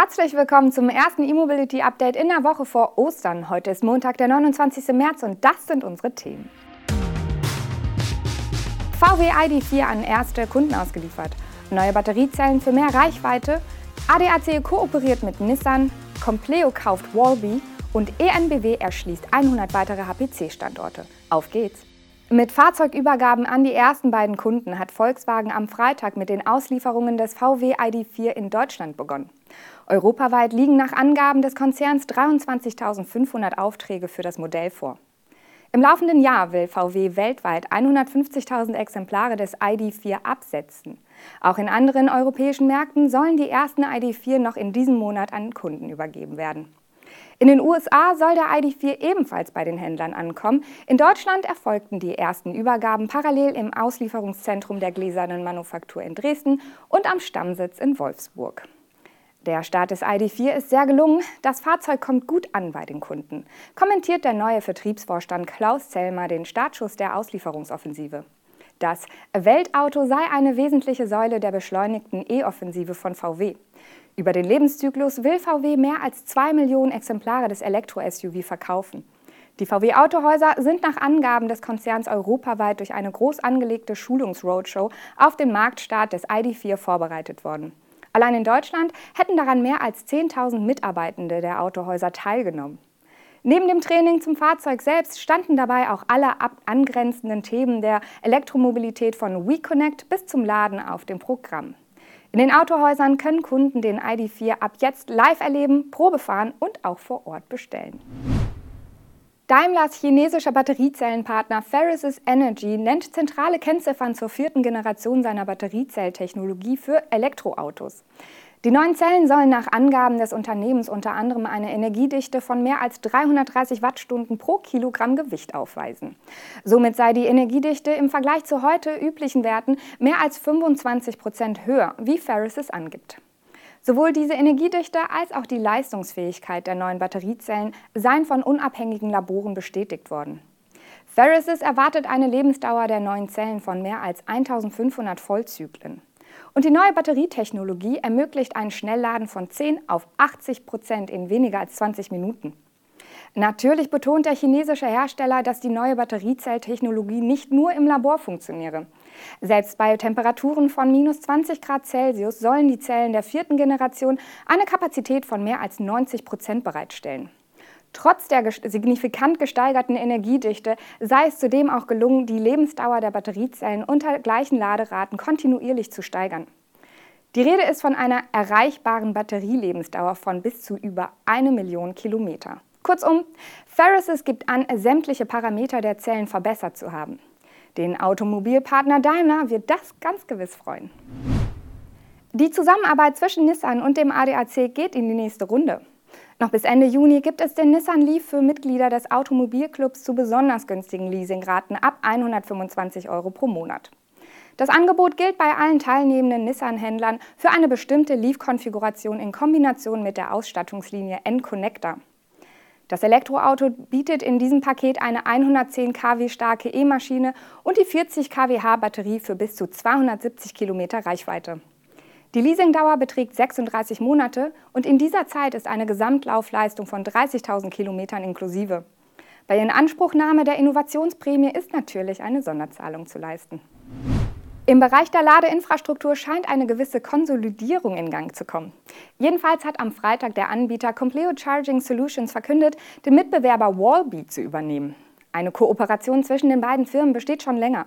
Herzlich willkommen zum ersten E-Mobility Update in der Woche vor Ostern. Heute ist Montag, der 29. März und das sind unsere Themen. VW ID4 an erste Kunden ausgeliefert. Neue Batteriezellen für mehr Reichweite. ADAC kooperiert mit Nissan. Compleo kauft Wallby und ENBW erschließt 100 weitere HPC-Standorte. Auf geht's! Mit Fahrzeugübergaben an die ersten beiden Kunden hat Volkswagen am Freitag mit den Auslieferungen des VW ID4 in Deutschland begonnen. Europaweit liegen nach Angaben des Konzerns 23.500 Aufträge für das Modell vor. Im laufenden Jahr will VW weltweit 150.000 Exemplare des ID4 absetzen. Auch in anderen europäischen Märkten sollen die ersten ID4 noch in diesem Monat an Kunden übergeben werden. In den USA soll der ID4 ebenfalls bei den Händlern ankommen. In Deutschland erfolgten die ersten Übergaben parallel im Auslieferungszentrum der Gläsernen Manufaktur in Dresden und am Stammsitz in Wolfsburg. Der Start des ID4 ist sehr gelungen. Das Fahrzeug kommt gut an bei den Kunden, kommentiert der neue Vertriebsvorstand Klaus Zellmer den Startschuss der Auslieferungsoffensive. Das Weltauto sei eine wesentliche Säule der beschleunigten E-Offensive von VW. Über den Lebenszyklus will VW mehr als zwei Millionen Exemplare des Elektro-SUV verkaufen. Die VW-Autohäuser sind nach Angaben des Konzerns europaweit durch eine groß angelegte Schulungsroadshow auf den Marktstart des ID4 vorbereitet worden. Allein in Deutschland hätten daran mehr als 10.000 Mitarbeitende der Autohäuser teilgenommen. Neben dem Training zum Fahrzeug selbst standen dabei auch alle angrenzenden Themen der Elektromobilität von WeConnect bis zum Laden auf dem Programm. In den Autohäusern können Kunden den ID4 ab jetzt live erleben, Probe fahren und auch vor Ort bestellen. Daimlers chinesischer Batteriezellenpartner Ferris Energy nennt zentrale Kennziffern zur vierten Generation seiner Batteriezelltechnologie für Elektroautos. Die neuen Zellen sollen nach Angaben des Unternehmens unter anderem eine Energiedichte von mehr als 330 Wattstunden pro Kilogramm Gewicht aufweisen. Somit sei die Energiedichte im Vergleich zu heute üblichen Werten mehr als 25 Prozent höher, wie Ferris es angibt. Sowohl diese Energiedichte als auch die Leistungsfähigkeit der neuen Batteriezellen seien von unabhängigen Laboren bestätigt worden. Ferris erwartet eine Lebensdauer der neuen Zellen von mehr als 1500 Vollzyklen. Und die neue Batterietechnologie ermöglicht ein Schnellladen von 10 auf 80 Prozent in weniger als 20 Minuten. Natürlich betont der chinesische Hersteller, dass die neue Batteriezelltechnologie nicht nur im Labor funktioniere. Selbst bei Temperaturen von minus 20 Grad Celsius sollen die Zellen der vierten Generation eine Kapazität von mehr als 90 Prozent bereitstellen. Trotz der signifikant gesteigerten Energiedichte sei es zudem auch gelungen, die Lebensdauer der Batteriezellen unter gleichen Laderaten kontinuierlich zu steigern. Die Rede ist von einer erreichbaren Batterielebensdauer von bis zu über eine Million Kilometer. Kurzum, Ferris gibt an, sämtliche Parameter der Zellen verbessert zu haben. Den Automobilpartner Daimler wird das ganz gewiss freuen. Die Zusammenarbeit zwischen Nissan und dem ADAC geht in die nächste Runde. Noch bis Ende Juni gibt es den Nissan Leaf für Mitglieder des Automobilclubs zu besonders günstigen Leasingraten ab 125 Euro pro Monat. Das Angebot gilt bei allen teilnehmenden Nissan-Händlern für eine bestimmte Leaf-Konfiguration in Kombination mit der Ausstattungslinie N-Connector. Das Elektroauto bietet in diesem Paket eine 110 kW starke E-Maschine und die 40 kWh Batterie für bis zu 270 Kilometer Reichweite. Die Leasingdauer beträgt 36 Monate und in dieser Zeit ist eine Gesamtlaufleistung von 30.000 Kilometern inklusive. Bei Inanspruchnahme der Innovationsprämie ist natürlich eine Sonderzahlung zu leisten. Im Bereich der Ladeinfrastruktur scheint eine gewisse Konsolidierung in Gang zu kommen. Jedenfalls hat am Freitag der Anbieter Compleo Charging Solutions verkündet, den Mitbewerber Wallbe zu übernehmen. Eine Kooperation zwischen den beiden Firmen besteht schon länger.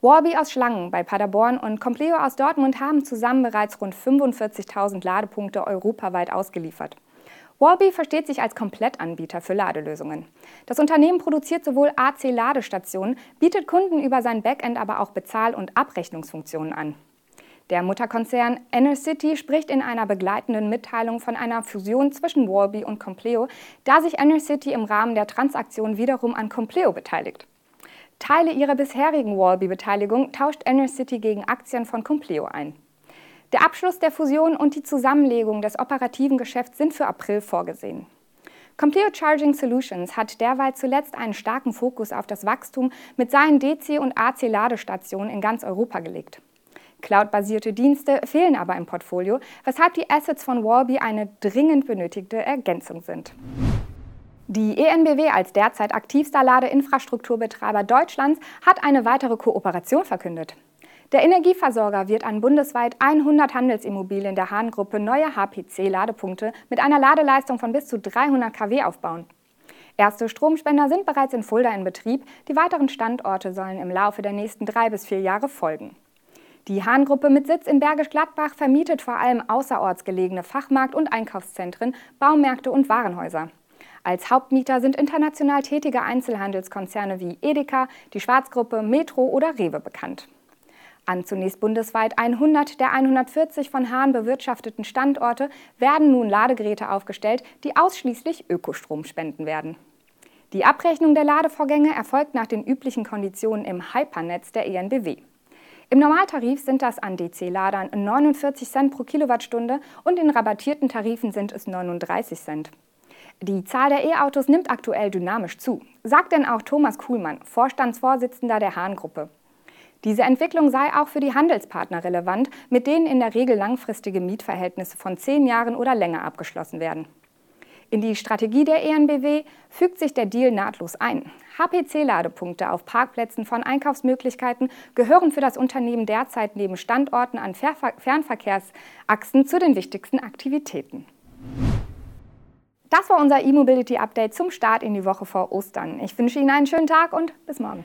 Warby aus Schlangen bei Paderborn und Compleo aus Dortmund haben zusammen bereits rund 45.000 Ladepunkte europaweit ausgeliefert. Warby versteht sich als Komplettanbieter für Ladelösungen. Das Unternehmen produziert sowohl AC-Ladestationen, bietet Kunden über sein Backend aber auch Bezahl- und Abrechnungsfunktionen an. Der Mutterkonzern Enercity spricht in einer begleitenden Mitteilung von einer Fusion zwischen Warby und Compleo, da sich Enercity im Rahmen der Transaktion wiederum an Compleo beteiligt. Teile ihrer bisherigen Wallby-Beteiligung tauscht Enercity gegen Aktien von Compleo ein. Der Abschluss der Fusion und die Zusammenlegung des operativen Geschäfts sind für April vorgesehen. Compleo Charging Solutions hat derweil zuletzt einen starken Fokus auf das Wachstum mit seinen DC- und AC-Ladestationen in ganz Europa gelegt. Cloud-basierte Dienste fehlen aber im Portfolio, weshalb die Assets von Wallby eine dringend benötigte Ergänzung sind. Die ENBW als derzeit aktivster Ladeinfrastrukturbetreiber Deutschlands hat eine weitere Kooperation verkündet. Der Energieversorger wird an bundesweit 100 Handelsimmobilien der Hahn-Gruppe neue HPC-Ladepunkte mit einer Ladeleistung von bis zu 300 kW aufbauen. Erste Stromspender sind bereits in Fulda in Betrieb, die weiteren Standorte sollen im Laufe der nächsten drei bis vier Jahre folgen. Die Hahn-Gruppe mit Sitz in Bergisch Gladbach vermietet vor allem außerorts gelegene Fachmarkt- und Einkaufszentren, Baumärkte und Warenhäuser. Als Hauptmieter sind international tätige Einzelhandelskonzerne wie Edeka, die Schwarzgruppe, Metro oder Rewe bekannt. An zunächst bundesweit 100 der 140 von Hahn bewirtschafteten Standorte werden nun Ladegeräte aufgestellt, die ausschließlich Ökostrom spenden werden. Die Abrechnung der Ladevorgänge erfolgt nach den üblichen Konditionen im Hypernetz der ENBW. Im Normaltarif sind das an DC-Ladern 49 Cent pro Kilowattstunde und in rabattierten Tarifen sind es 39 Cent. Die Zahl der E-Autos nimmt aktuell dynamisch zu, sagt denn auch Thomas Kuhlmann, Vorstandsvorsitzender der Hahn-Gruppe. Diese Entwicklung sei auch für die Handelspartner relevant, mit denen in der Regel langfristige Mietverhältnisse von zehn Jahren oder länger abgeschlossen werden. In die Strategie der ENBW fügt sich der Deal nahtlos ein. HPC-Ladepunkte auf Parkplätzen von Einkaufsmöglichkeiten gehören für das Unternehmen derzeit neben Standorten an Fernverkehrsachsen zu den wichtigsten Aktivitäten. Das war unser E-Mobility-Update zum Start in die Woche vor Ostern. Ich wünsche Ihnen einen schönen Tag und bis morgen.